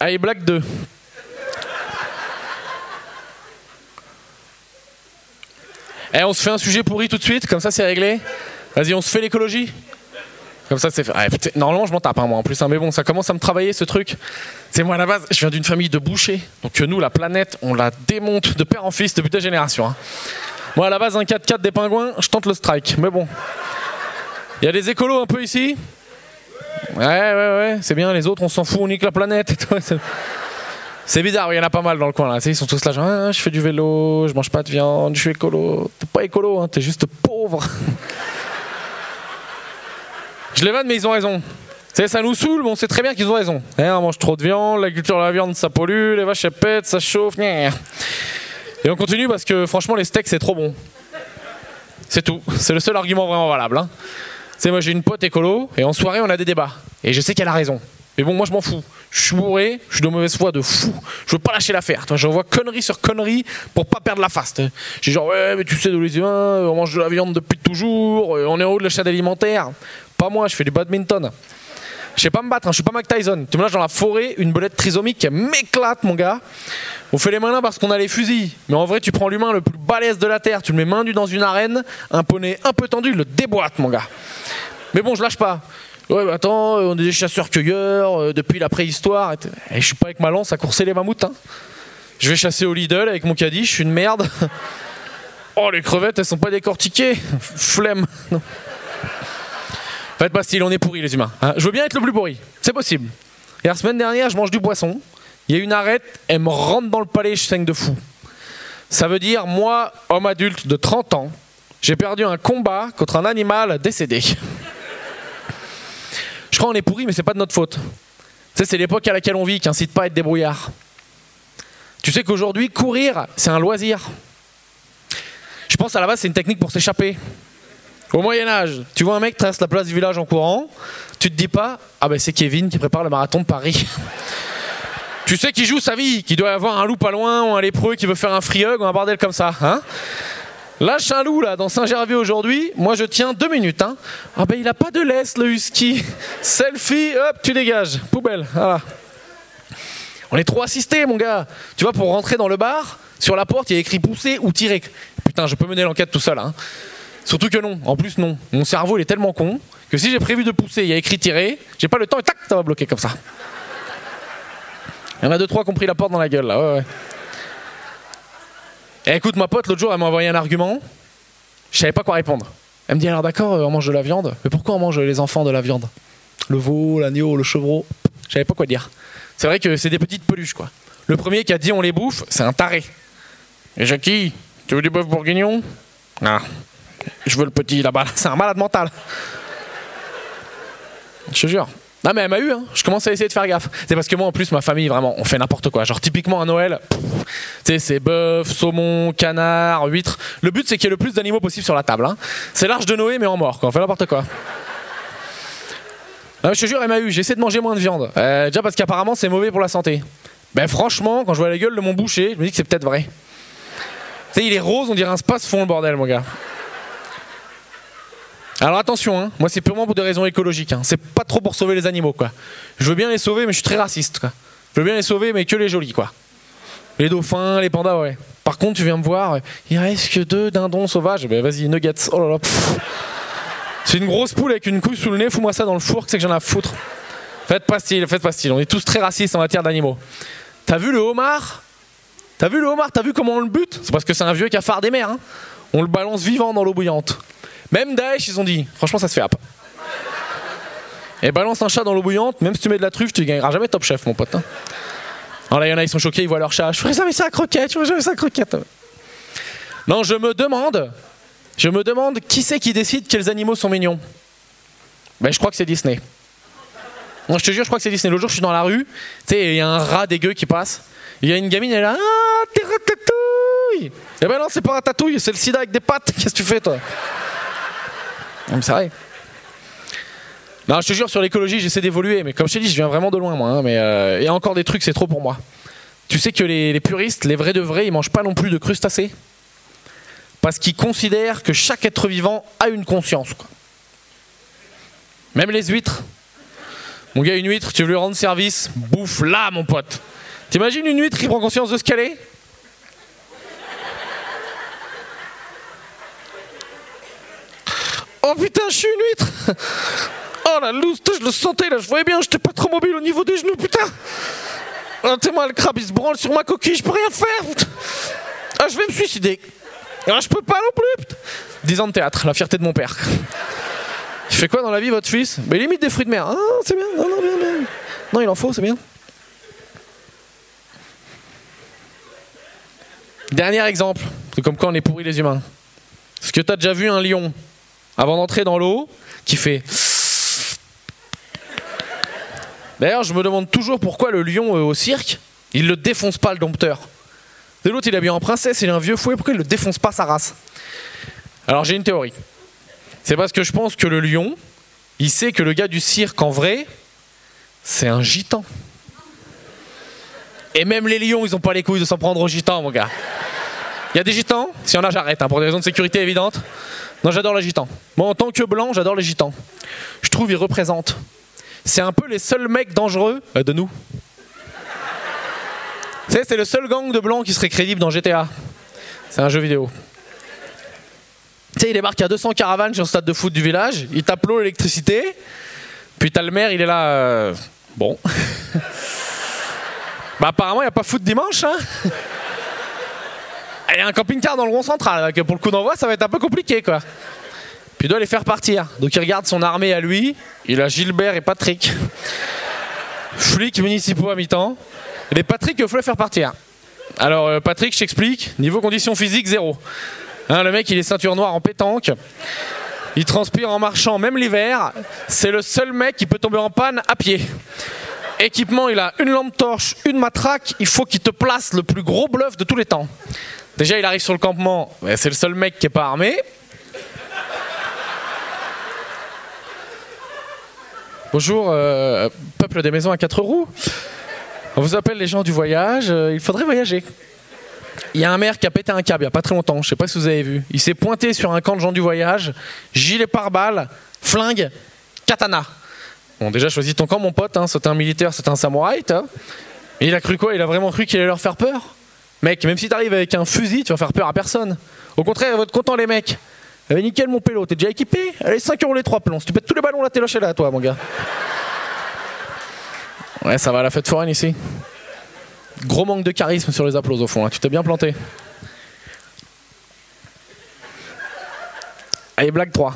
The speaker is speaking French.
Allez, blague 2. Eh, on se fait un sujet pourri tout de suite, comme ça c'est réglé. Vas-y, on se fait l'écologie. Comme ça c'est fait. Ah, putain, normalement je m'en tape hein, moi en plus, hein, mais bon, ça commence à me travailler ce truc. C'est moi à la base, je viens d'une famille de bouchers. Donc euh, nous, la planète, on la démonte de père en fils depuis des générations. hein. Moi à la base, un 4x4 des pingouins, je tente le strike. Mais bon. Il y a des écolos un peu ici. Ouais, ouais, ouais, c'est bien, les autres on s'en fout, on nique la planète c'est- bizarre, il y en a pas mal dans le coin Ils sont tous là, genre, Ah, je fais du vélo, je mange pas de viande, je suis écolo. T'es pas écolo, hein, t'es juste pauvre. je les vanne, mais ils ont raison. Ça nous saoule, mais on sait très bien qu'ils ont raison. Eh, on mange trop de viande, la culture de la viande ça pollue, les vaches elles pètent, ça chauffe. gna. Et on continue parce que franchement, les steaks c'est trop bon. C'est tout. C'est le seul argument vraiment valable. Hein. Sais, moi j'ai une pote écolo et en soirée on a des débats. Et je sais qu'elle a raison. Mais bon, moi je m'en fous. Je suis bourré, je suis de mauvaise foi de fou. Je veux pas lâcher l'affaire. J'envoie connerie sur connerie pour pas perdre la face. J'ai genre, ouais, mais tu sais, les on mange de la viande depuis toujours, euh, on est en haut de la chaîne alimentaire. Pas moi, je fais du badminton. Je sais pas me battre, hein, je suis pas Mike Tyson. Tu me lâches dans la forêt, une belette trisomique m'éclate, mon gars. On fait les malins parce qu'on a les fusils. Mais en vrai, tu prends l'humain le plus balèze de la Terre, tu le mets main nue dans une arène, un poney un peu tendu, le déboîte, mon gars. Mais bon, je lâche pas. Ouais, bah attends, euh, on est des chasseurs-cueilleurs euh, depuis la préhistoire. Et, et je suis pas avec ma lance à courser les mammouths. hein. Je vais chasser au Lidl avec mon caddie, je suis une merde. Oh, les crevettes, elles sont pas décortiquées. Flemme. Non. Faites pas style, on est pourris les humains. hein. Je veux bien être le plus pourri. C'est possible. Et la semaine dernière, je mange du poisson. Il y a une arête, elle me rentre dans le palais, je saigne de fou. Ça veut dire, moi, homme adulte de 30 ans, j'ai perdu un combat contre un animal décédé. Je crois qu'on est pourri, mais c'est pas de notre faute. Tu sais, c'est l'époque à laquelle on vit qui incite pas à être débrouillard. Tu sais qu'aujourd'hui, courir, c'est un loisir. Je pense à la base, c'est une technique pour s'échapper. Au Moyen-Âge, tu vois un mec traverse la place du village en courant, tu te dis pas, ah ben c'est Kevin qui prépare le marathon de Paris. tu sais qu'il joue sa vie, qu'il doit y avoir un loup pas loin ou un lépreux qui veut faire un free hug ou un bordel comme ça. Hein Lâche un loup là dans Saint-Gervais aujourd'hui, moi je tiens deux minutes. Hein. Ah ben il a pas de laisse le husky. Selfie, hop, tu dégages. Poubelle, voilà. On est trop assistés mon gars. Tu vois, pour rentrer dans le bar, sur la porte il y a écrit pousser ou tirer. Putain, je peux mener l'enquête tout seul. Hein. Surtout que non, en plus non. Mon cerveau il est tellement con que si j'ai prévu de pousser, il y a écrit tirer, j'ai pas le temps et tac, ça va bloquer comme ça. Il y en a deux, trois qui ont pris la porte dans la gueule là, ouais, ouais. Et écoute, ma pote, l'autre jour, elle m'a envoyé un argument. Je savais pas quoi répondre. Elle me dit alors d'accord, euh, on mange de la viande, mais pourquoi on mange les enfants de la viande? Le veau, l'agneau, le chevreau. Je savais pas quoi dire. C'est vrai que c'est des petites peluches quoi. Le premier qui a dit on les bouffe, c'est un taré. Et Jackie, tu veux du bœuf bourguignon? Ah, je veux le petit là-bas. C'est un malade mental. Je te jure. Non mais elle m'a eu, hein. je commence à essayer de faire gaffe. C'est parce que moi en plus ma famille vraiment on fait n'importe quoi. Genre typiquement à Noël, pff, tu sais c'est bœuf, saumon, canard, huître. Le but c'est qu'il y ait le plus d'animaux possible sur la table. hein. C'est l'arche de Noé mais en mort quoi, on fait n'importe quoi. Non, je te jure elle m'a eu, j'ai essayé de manger moins de viande. Euh, déjà parce qu'apparemment c'est mauvais pour la santé. Ben franchement quand je vois la gueule de mon boucher, je me dis que c'est peut-être vrai. Tu sais il est rose, on dirait un space fond le bordel mon gars. Alors attention, hein, moi c'est purement pour des raisons écologiques. hein. C'est pas trop pour sauver les animaux, quoi. Je veux bien les sauver, mais je suis très raciste. Je veux bien les sauver, mais que les jolis, quoi. Les dauphins, les pandas, ouais. Par contre, tu viens me voir, il reste que deux dindons sauvages. Ben vas-y, nuggets. Oh là là. C'est une grosse poule avec une couille sous le nez, fous-moi ça dans le four, que c'est que j'en ai à foutre. Faites pas style, faites pas style. On est tous très racistes en matière d'animaux. T'as vu le homard? T'as vu le homard? T'as vu comment on le bute? C'est parce que c'est un vieux cafard des mers. hein. On le balance vivant dans l'eau bouillante. Même Daesh, ils ont dit, franchement, ça se fait hop. Et balance un chat dans l'eau bouillante, même si tu mets de la truffe, tu gagneras jamais top chef, mon pote. hein. Alors là, il y en a, ils sont choqués, ils voient leur chat. Je ferai jamais ça à croquette, je ferai jamais ça à croquette. Non, je me demande, je me demande qui c'est qui décide quels animaux sont mignons. Ben, je crois que c'est Disney. Non, je te jure, je crois que c'est Disney. L'autre jour, je suis dans la rue, tu sais, il y a un rat dégueu qui passe. Il y a une gamine, elle est là, ah, t'es ratatouille Eh ben non, c'est pas ratatouille, c'est le sida avec des pattes. Qu'est-ce que tu fais, toi? C'est vrai. Non, je te jure, sur l'écologie, j'essaie d'évoluer, mais comme je t'ai dit, je viens vraiment de loin, moi. hein, mais euh, il y a encore des trucs, c'est trop pour moi. Tu sais que les, puristes, les vrais de vrais, ils mangent pas non plus de crustacés Parce qu'ils considèrent que chaque être vivant a une conscience. quoi. Même les huîtres. Mon gars, une huître, tu veux lui rendre service Bouffe là, mon pote. T'imagines une huître qui prend conscience de ce qu'elle est? Oh putain, je suis une huître Oh la loose, je le sentais là, je voyais bien, j'étais pas trop mobile au niveau des genoux, putain Oh, t'es moi, le crabe il se branle sur ma coquille, je peux rien faire Ah, je vais me suicider Ah, je peux pas non plus 10 ans de théâtre, la fierté de mon père. Il fait quoi dans la vie, votre fils? Mais il imite des fruits de mer. Ah, c'est bien, non, non, bien, bien. Non, il en faut, c'est bien. Dernier exemple, c'est comme quoi on est pourri les humains. Est-ce que t'as déjà vu un lion? Avant d'entrer dans l'eau qui fait. D'ailleurs, je me demande toujours pourquoi le lion euh, au cirque, il le défonce pas le dompteur. De l'autre, il est bien en princesse, il est un vieux fouet, pourquoi il le défonce pas sa race? Alors j'ai une théorie. C'est parce que je pense que le lion, il sait que le gars du cirque, en vrai, c'est un gitan. Et même les lions, ils ont pas les couilles de s'en prendre aux gitans, mon gars. Il y a des gitans? S'il y en a, j'arrête, hein, pour des raisons de sécurité évidentes. Non, j'adore les gitans. Moi, en tant que blanc, j'adore les gitans. Je trouve qu'ils représentent. C'est un peu les seuls mecs dangereux euh, de nous. Tu sais, c'est le seul gang de blancs qui serait crédible dans GTA. C'est un jeu vidéo. Tu sais, il débarque à 200 caravanes sur le stade de foot du village, il tape l'eau, l'électricité, puis t'as le maire, il est là. Euh, bon. bah, apparemment, il n'y a pas foot dimanche, hein il y a un camping-car dans le rond central, que pour le coup d'envoi, ça va être un peu compliqué, quoi. Puis il doit les faire partir. Donc il regarde son armée à lui. Il a Gilbert et Patrick. Flics municipaux à mi-temps. Et Patrick, il faut les faire partir. Alors euh, Patrick, je t'explique. Niveau conditions physiques, zéro. Hein, le mec, il est ceinture noire en pétanque. Il transpire en marchant, même l'hiver. C'est le seul mec qui peut tomber en panne à pied. Équipement, il a une lampe torche, une matraque. Il faut qu'il te place le plus gros bluff de tous les temps. Déjà, il arrive sur le campement, c'est le seul mec qui n'est pas armé. Bonjour, euh, peuple des maisons à quatre roues. On vous appelle les gens du voyage, euh, il faudrait voyager. Il y a un maire qui a pété un câble il n'y a pas très longtemps, je sais pas si vous avez vu. Il s'est pointé sur un camp de gens du voyage, gilet pare-balles, flingue, katana. Bon, déjà, choisis ton camp, mon pote, hein. c'était un militaire, c'était un samouraï. Il a cru quoi? Il a vraiment cru qu'il allait leur faire peur? Mec, même si t'arrives avec un fusil, tu vas faire peur à personne. Au contraire, ils vont contents, les mecs. Eh nickel, mon pélo, t'es déjà équipé Allez, 5 euros les 3 plombs. Tu pètes tous les ballons, là, t'es lâché là, toi, mon gars. Ouais, ça va à la fête foraine ici. Gros manque de charisme sur les applauses au fond, hein. tu t'es bien planté. Allez, blague 3.